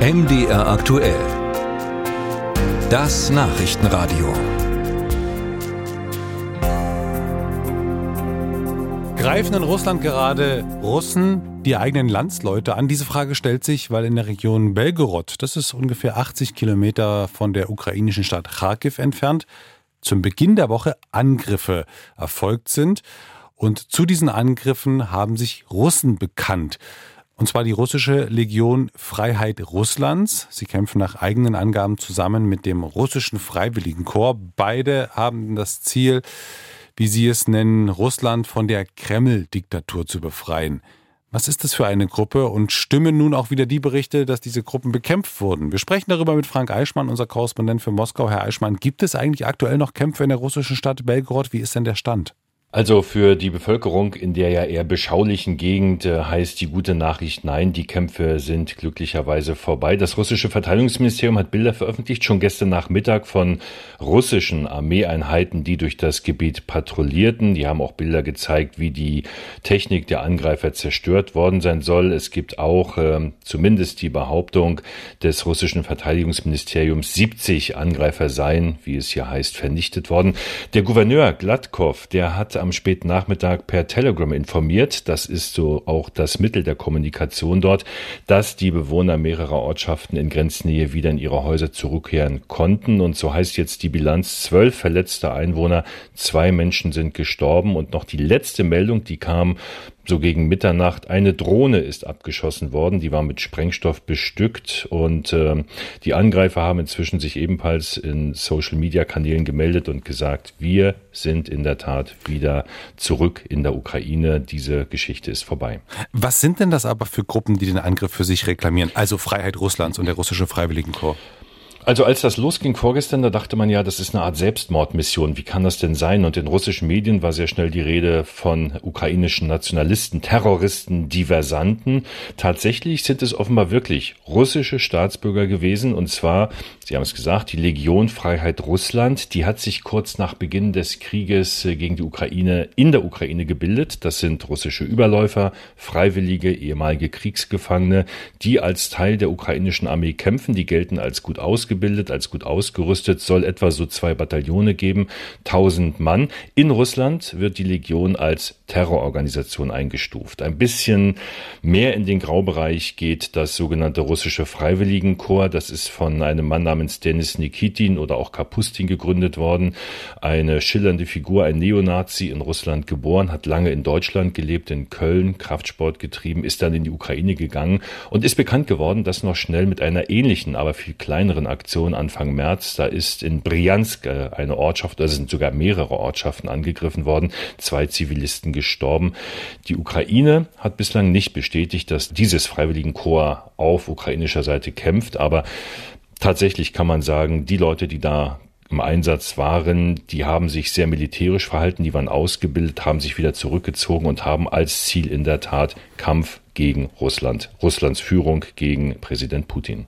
MDR aktuell. Das Nachrichtenradio. Greifen in Russland gerade Russen die eigenen Landsleute an? Diese Frage stellt sich, weil in der Region Belgorod, das ist ungefähr 80 Kilometer von der ukrainischen Stadt Kharkiv entfernt, zum Beginn der Woche Angriffe erfolgt sind. Und zu diesen Angriffen haben sich Russen bekannt. Und zwar die russische Legion Freiheit Russlands. Sie kämpfen nach eigenen Angaben zusammen mit dem russischen Freiwilligenkorps. Beide haben das Ziel, wie sie es nennen, Russland von der Kreml-Diktatur zu befreien. Was ist das für eine Gruppe und stimmen nun auch wieder die Berichte, dass diese Gruppen bekämpft wurden? Wir sprechen darüber mit Frank Eichmann, unser Korrespondent für Moskau. Herr Eichmann, gibt es eigentlich aktuell noch Kämpfe in der russischen Stadt Belgorod? Wie ist denn der Stand? Also für die Bevölkerung in der ja eher beschaulichen Gegend äh, heißt die gute Nachricht nein, die Kämpfe sind glücklicherweise vorbei. Das russische Verteidigungsministerium hat Bilder veröffentlicht, schon gestern Nachmittag von russischen Armeeeinheiten, die durch das Gebiet patrouillierten. Die haben auch Bilder gezeigt, wie die Technik der Angreifer zerstört worden sein soll. Es gibt auch äh, zumindest die Behauptung des russischen Verteidigungsministeriums, 70 Angreifer seien, wie es hier heißt, vernichtet worden. Der Gouverneur Gladkov, der hat am späten Nachmittag per Telegram informiert, das ist so auch das Mittel der Kommunikation dort, dass die Bewohner mehrerer Ortschaften in Grenznähe wieder in ihre Häuser zurückkehren konnten. Und so heißt jetzt die Bilanz. Zwölf verletzte Einwohner, zwei Menschen sind gestorben. Und noch die letzte Meldung, die kam so gegen Mitternacht. Eine Drohne ist abgeschossen worden, die war mit Sprengstoff bestückt und äh, die Angreifer haben inzwischen sich ebenfalls in Social-Media-Kanälen gemeldet und gesagt, wir sind in der Tat wieder zurück in der Ukraine. Diese Geschichte ist vorbei. Was sind denn das aber für Gruppen, die den Angriff für sich reklamieren? Also Freiheit Russlands und der russische Freiwilligenkorps? Also als das losging vorgestern, da dachte man ja, das ist eine Art Selbstmordmission. Wie kann das denn sein? Und in russischen Medien war sehr schnell die Rede von ukrainischen Nationalisten, Terroristen, Diversanten. Tatsächlich sind es offenbar wirklich russische Staatsbürger gewesen. Und zwar, Sie haben es gesagt, die Legion Freiheit Russland. Die hat sich kurz nach Beginn des Krieges gegen die Ukraine in der Ukraine gebildet. Das sind russische Überläufer, Freiwillige, ehemalige Kriegsgefangene, die als Teil der ukrainischen Armee kämpfen. Die gelten als gut ausgebildet ausgebildet, als gut ausgerüstet, soll etwa so zwei Bataillone geben, 1000 Mann. In Russland wird die Legion als Terrororganisation eingestuft. Ein bisschen mehr in den Graubereich geht das sogenannte russische Freiwilligenkorps. Das ist von einem Mann namens Denis Nikitin oder auch Kapustin gegründet worden. Eine schillernde Figur, ein Neonazi in Russland geboren, hat lange in Deutschland gelebt, in Köln, Kraftsport getrieben, ist dann in die Ukraine gegangen und ist bekannt geworden, dass noch schnell mit einer ähnlichen, aber viel kleineren Aktion Anfang März. Da ist in Briansk eine Ortschaft, da sind sogar mehrere Ortschaften angegriffen worden, zwei Zivilisten gestorben. Die Ukraine hat bislang nicht bestätigt, dass dieses Freiwilligenkorps auf ukrainischer Seite kämpft, aber tatsächlich kann man sagen, die Leute, die da im Einsatz waren, die haben sich sehr militärisch verhalten, die waren ausgebildet, haben sich wieder zurückgezogen und haben als Ziel in der Tat Kampf gegen Russland, Russlands Führung gegen Präsident Putin.